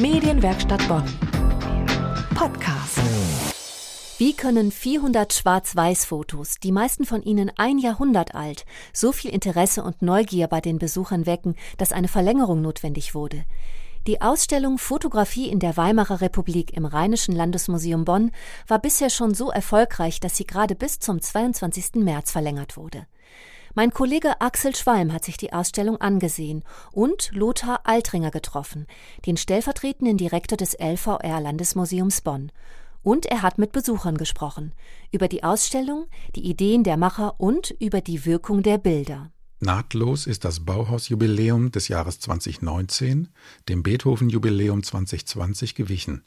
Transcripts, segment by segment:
Medienwerkstatt Bonn. Podcast. Wie können 400 Schwarz-Weiß-Fotos, die meisten von ihnen ein Jahrhundert alt, so viel Interesse und Neugier bei den Besuchern wecken, dass eine Verlängerung notwendig wurde? Die Ausstellung Fotografie in der Weimarer Republik im Rheinischen Landesmuseum Bonn war bisher schon so erfolgreich, dass sie gerade bis zum 22. März verlängert wurde. Mein Kollege Axel Schwalm hat sich die Ausstellung angesehen und Lothar Altringer getroffen, den stellvertretenden Direktor des LVR Landesmuseums Bonn. Und er hat mit Besuchern gesprochen über die Ausstellung, die Ideen der Macher und über die Wirkung der Bilder. Nahtlos ist das Bauhausjubiläum des Jahres 2019 dem Beethoven-Jubiläum 2020 gewichen.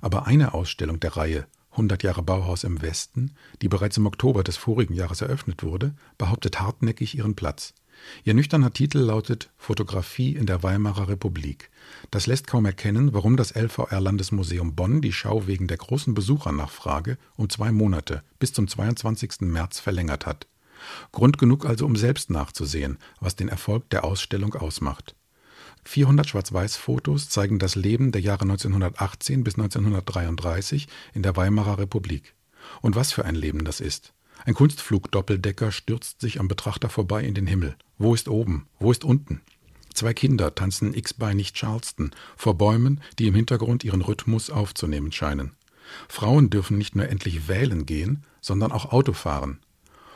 Aber eine Ausstellung der Reihe 100 Jahre Bauhaus im Westen, die bereits im Oktober des vorigen Jahres eröffnet wurde, behauptet hartnäckig ihren Platz. Ihr nüchterner Titel lautet Fotografie in der Weimarer Republik. Das lässt kaum erkennen, warum das LVR Landesmuseum Bonn die Schau wegen der großen Besuchernachfrage um zwei Monate bis zum 22. März verlängert hat. Grund genug also, um selbst nachzusehen, was den Erfolg der Ausstellung ausmacht. 400 Schwarz-Weiß-Fotos zeigen das Leben der Jahre 1918 bis 1933 in der Weimarer Republik. Und was für ein Leben das ist. Ein Kunstflug-Doppeldecker stürzt sich am Betrachter vorbei in den Himmel. Wo ist oben? Wo ist unten? Zwei Kinder tanzen x-beinig Charleston vor Bäumen, die im Hintergrund ihren Rhythmus aufzunehmen scheinen. Frauen dürfen nicht nur endlich wählen gehen, sondern auch Auto fahren.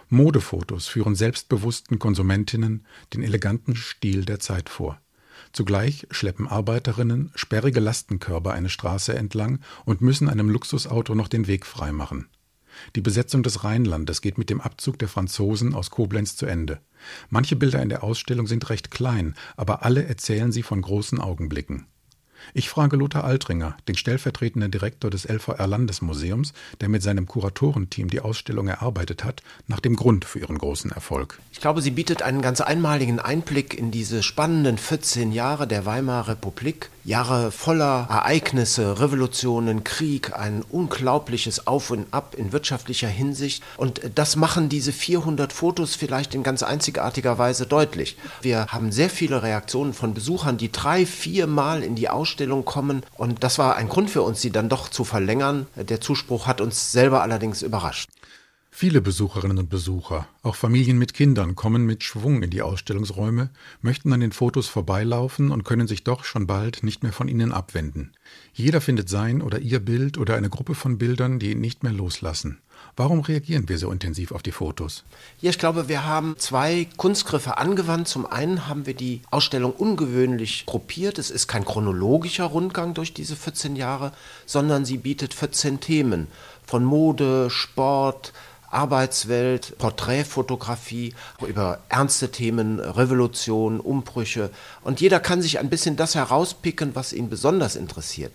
Modefotos führen selbstbewussten Konsumentinnen den eleganten Stil der Zeit vor. Zugleich schleppen Arbeiterinnen sperrige Lastenkörbe eine Straße entlang und müssen einem Luxusauto noch den Weg freimachen. Die Besetzung des Rheinlandes geht mit dem Abzug der Franzosen aus Koblenz zu Ende. Manche Bilder in der Ausstellung sind recht klein, aber alle erzählen sie von großen Augenblicken. Ich frage Lothar Altringer, den stellvertretenden Direktor des LVR Landesmuseums, der mit seinem Kuratorenteam die Ausstellung erarbeitet hat, nach dem Grund für ihren großen Erfolg. Ich glaube, sie bietet einen ganz einmaligen Einblick in diese spannenden 14 Jahre der Weimarer Republik. Jahre voller Ereignisse, Revolutionen, Krieg, ein unglaubliches Auf und Ab in wirtschaftlicher Hinsicht. Und das machen diese 400 Fotos vielleicht in ganz einzigartiger Weise deutlich. Wir haben sehr viele Reaktionen von Besuchern, die drei, vier Mal in die Ausstellung Ausstellung kommen. Und das war ein Grund für uns, sie dann doch zu verlängern. Der Zuspruch hat uns selber allerdings überrascht. Viele Besucherinnen und Besucher, auch Familien mit Kindern, kommen mit Schwung in die Ausstellungsräume, möchten an den Fotos vorbeilaufen und können sich doch schon bald nicht mehr von ihnen abwenden. Jeder findet sein oder ihr Bild oder eine Gruppe von Bildern, die ihn nicht mehr loslassen. Warum reagieren wir so intensiv auf die Fotos? Ja, ich glaube, wir haben zwei Kunstgriffe angewandt. Zum einen haben wir die Ausstellung ungewöhnlich gruppiert. Es ist kein chronologischer Rundgang durch diese 14 Jahre, sondern sie bietet 14 Themen von Mode, Sport, Arbeitswelt, Porträtfotografie, über ernste Themen, Revolution, Umbrüche. Und jeder kann sich ein bisschen das herauspicken, was ihn besonders interessiert.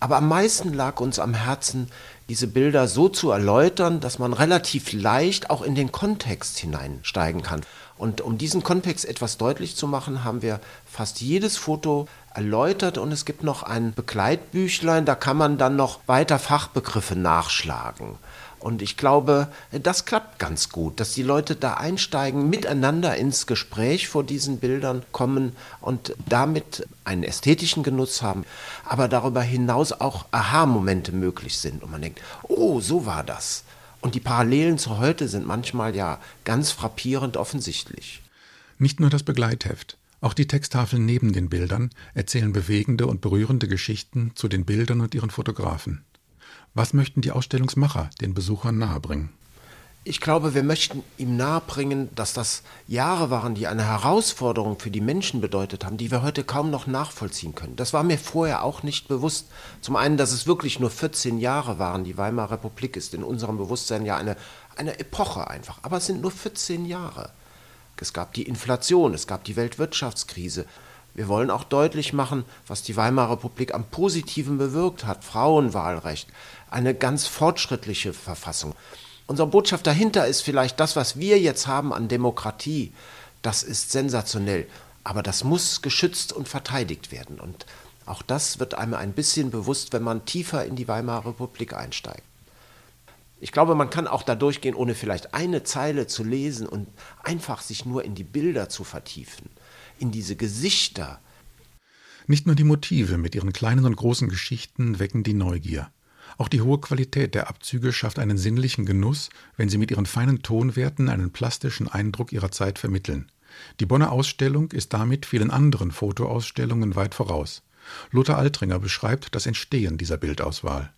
Aber am meisten lag uns am Herzen, diese Bilder so zu erläutern, dass man relativ leicht auch in den Kontext hineinsteigen kann. Und um diesen Kontext etwas deutlich zu machen, haben wir fast jedes Foto erläutert und es gibt noch ein Begleitbüchlein, da kann man dann noch weiter Fachbegriffe nachschlagen. Und ich glaube, das klappt ganz gut, dass die Leute da einsteigen, miteinander ins Gespräch vor diesen Bildern kommen und damit einen ästhetischen Genuss haben, aber darüber hinaus auch Aha-Momente möglich sind. Und man denkt, oh, so war das. Und die Parallelen zu heute sind manchmal ja ganz frappierend offensichtlich. Nicht nur das Begleitheft. Auch die Texttafeln neben den Bildern erzählen bewegende und berührende Geschichten zu den Bildern und ihren Fotografen. Was möchten die Ausstellungsmacher den Besuchern nahebringen? Ich glaube, wir möchten ihm nahebringen, dass das Jahre waren, die eine Herausforderung für die Menschen bedeutet haben, die wir heute kaum noch nachvollziehen können. Das war mir vorher auch nicht bewusst. Zum einen, dass es wirklich nur 14 Jahre waren. Die Weimarer Republik ist in unserem Bewusstsein ja eine, eine Epoche einfach. Aber es sind nur 14 Jahre. Es gab die Inflation, es gab die Weltwirtschaftskrise. Wir wollen auch deutlich machen, was die Weimarer Republik am Positiven bewirkt hat. Frauenwahlrecht, eine ganz fortschrittliche Verfassung. Unsere Botschaft dahinter ist vielleicht das, was wir jetzt haben an Demokratie. Das ist sensationell. Aber das muss geschützt und verteidigt werden. Und auch das wird einem ein bisschen bewusst, wenn man tiefer in die Weimarer Republik einsteigt. Ich glaube, man kann auch da durchgehen, ohne vielleicht eine Zeile zu lesen und einfach sich nur in die Bilder zu vertiefen, in diese Gesichter, Nicht nur die Motive mit ihren kleinen und großen Geschichten wecken die Neugier. Auch die hohe Qualität der Abzüge schafft einen sinnlichen Genuss, wenn sie mit ihren feinen Tonwerten einen plastischen Eindruck ihrer Zeit vermitteln. Die Bonner Ausstellung ist damit vielen anderen Fotoausstellungen weit voraus. Lothar Altringer beschreibt das Entstehen dieser Bildauswahl.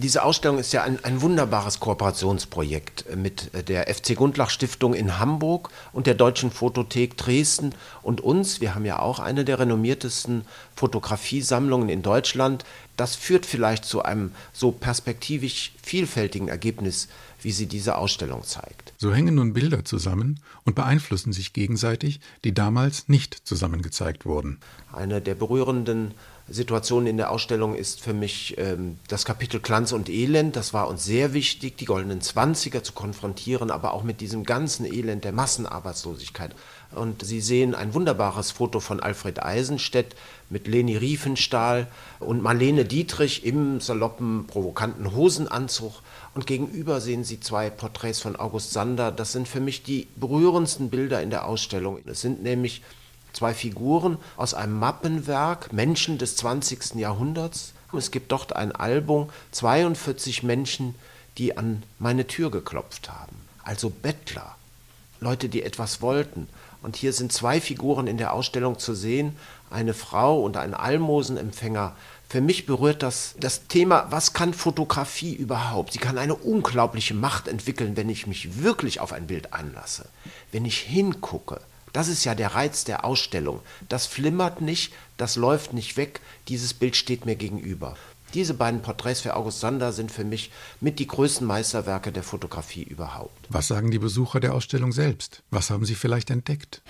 Diese Ausstellung ist ja ein, ein wunderbares Kooperationsprojekt mit der FC Gundlach Stiftung in Hamburg und der Deutschen Fotothek Dresden und uns. Wir haben ja auch eine der renommiertesten Fotografiesammlungen in Deutschland. Das führt vielleicht zu einem so perspektivisch vielfältigen Ergebnis, wie sie diese Ausstellung zeigt. So hängen nun Bilder zusammen und beeinflussen sich gegenseitig, die damals nicht zusammen gezeigt wurden. Eine der berührenden Situation in der Ausstellung ist für mich ähm, das Kapitel Glanz und Elend. Das war uns sehr wichtig, die goldenen Zwanziger zu konfrontieren, aber auch mit diesem ganzen Elend der Massenarbeitslosigkeit. Und Sie sehen ein wunderbares Foto von Alfred Eisenstedt mit Leni Riefenstahl und Marlene Dietrich im saloppen, provokanten Hosenanzug. Und gegenüber sehen Sie zwei Porträts von August Sander. Das sind für mich die berührendsten Bilder in der Ausstellung. Es sind nämlich zwei Figuren aus einem Mappenwerk, Menschen des 20. Jahrhunderts. Es gibt dort ein Album, 42 Menschen, die an meine Tür geklopft haben. Also Bettler, Leute, die etwas wollten. Und hier sind zwei Figuren in der Ausstellung zu sehen, eine Frau und ein Almosenempfänger. Für mich berührt das das Thema, was kann Fotografie überhaupt? Sie kann eine unglaubliche Macht entwickeln, wenn ich mich wirklich auf ein Bild anlasse, wenn ich hingucke, das ist ja der Reiz der Ausstellung. Das flimmert nicht, das läuft nicht weg, dieses Bild steht mir gegenüber. Diese beiden Porträts für August Sander sind für mich mit die größten Meisterwerke der Fotografie überhaupt. Was sagen die Besucher der Ausstellung selbst? Was haben sie vielleicht entdeckt?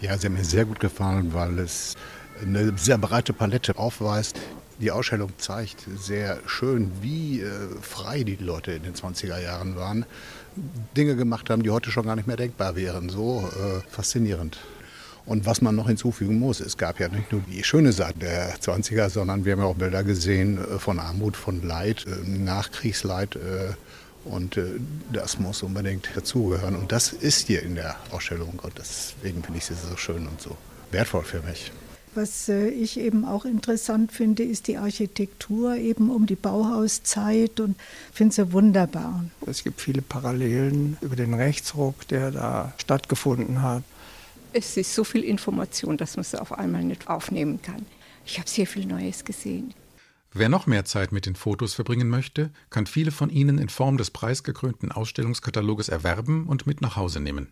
Ja, sie haben mir sehr gut gefallen, weil es eine sehr breite Palette aufweist. Die Ausstellung zeigt sehr schön, wie äh, frei die Leute in den 20er Jahren waren. Dinge gemacht haben, die heute schon gar nicht mehr denkbar wären. So äh, faszinierend. Und was man noch hinzufügen muss, es gab ja nicht nur die schöne Seite der 20er, sondern wir haben ja auch Bilder gesehen äh, von Armut, von Leid, äh, Nachkriegsleid. Äh, und das muss unbedingt dazugehören. Und das ist hier in der Ausstellung. Und deswegen finde ich sie so schön und so wertvoll für mich. Was ich eben auch interessant finde, ist die Architektur eben um die Bauhauszeit und finde sie wunderbar. Es gibt viele Parallelen über den Rechtsruck, der da stattgefunden hat. Es ist so viel Information, dass man es auf einmal nicht aufnehmen kann. Ich habe sehr viel Neues gesehen. Wer noch mehr Zeit mit den Fotos verbringen möchte, kann viele von ihnen in Form des preisgekrönten Ausstellungskataloges erwerben und mit nach Hause nehmen.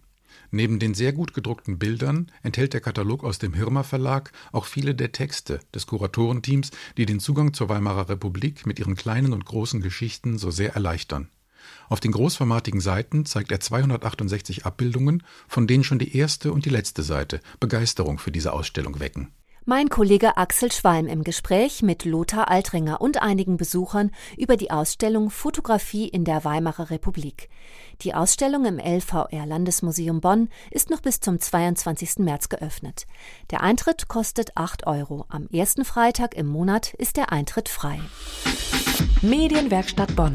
Neben den sehr gut gedruckten Bildern enthält der Katalog aus dem Hirmer Verlag auch viele der Texte des Kuratorenteams, die den Zugang zur Weimarer Republik mit ihren kleinen und großen Geschichten so sehr erleichtern. Auf den großformatigen Seiten zeigt er 268 Abbildungen, von denen schon die erste und die letzte Seite Begeisterung für diese Ausstellung wecken. Mein Kollege Axel Schwalm im Gespräch mit Lothar Altringer und einigen Besuchern über die Ausstellung Fotografie in der Weimarer Republik. Die Ausstellung im LVR Landesmuseum Bonn ist noch bis zum 22. März geöffnet. Der Eintritt kostet 8 Euro. Am ersten Freitag im Monat ist der Eintritt frei. Medienwerkstatt Bonn.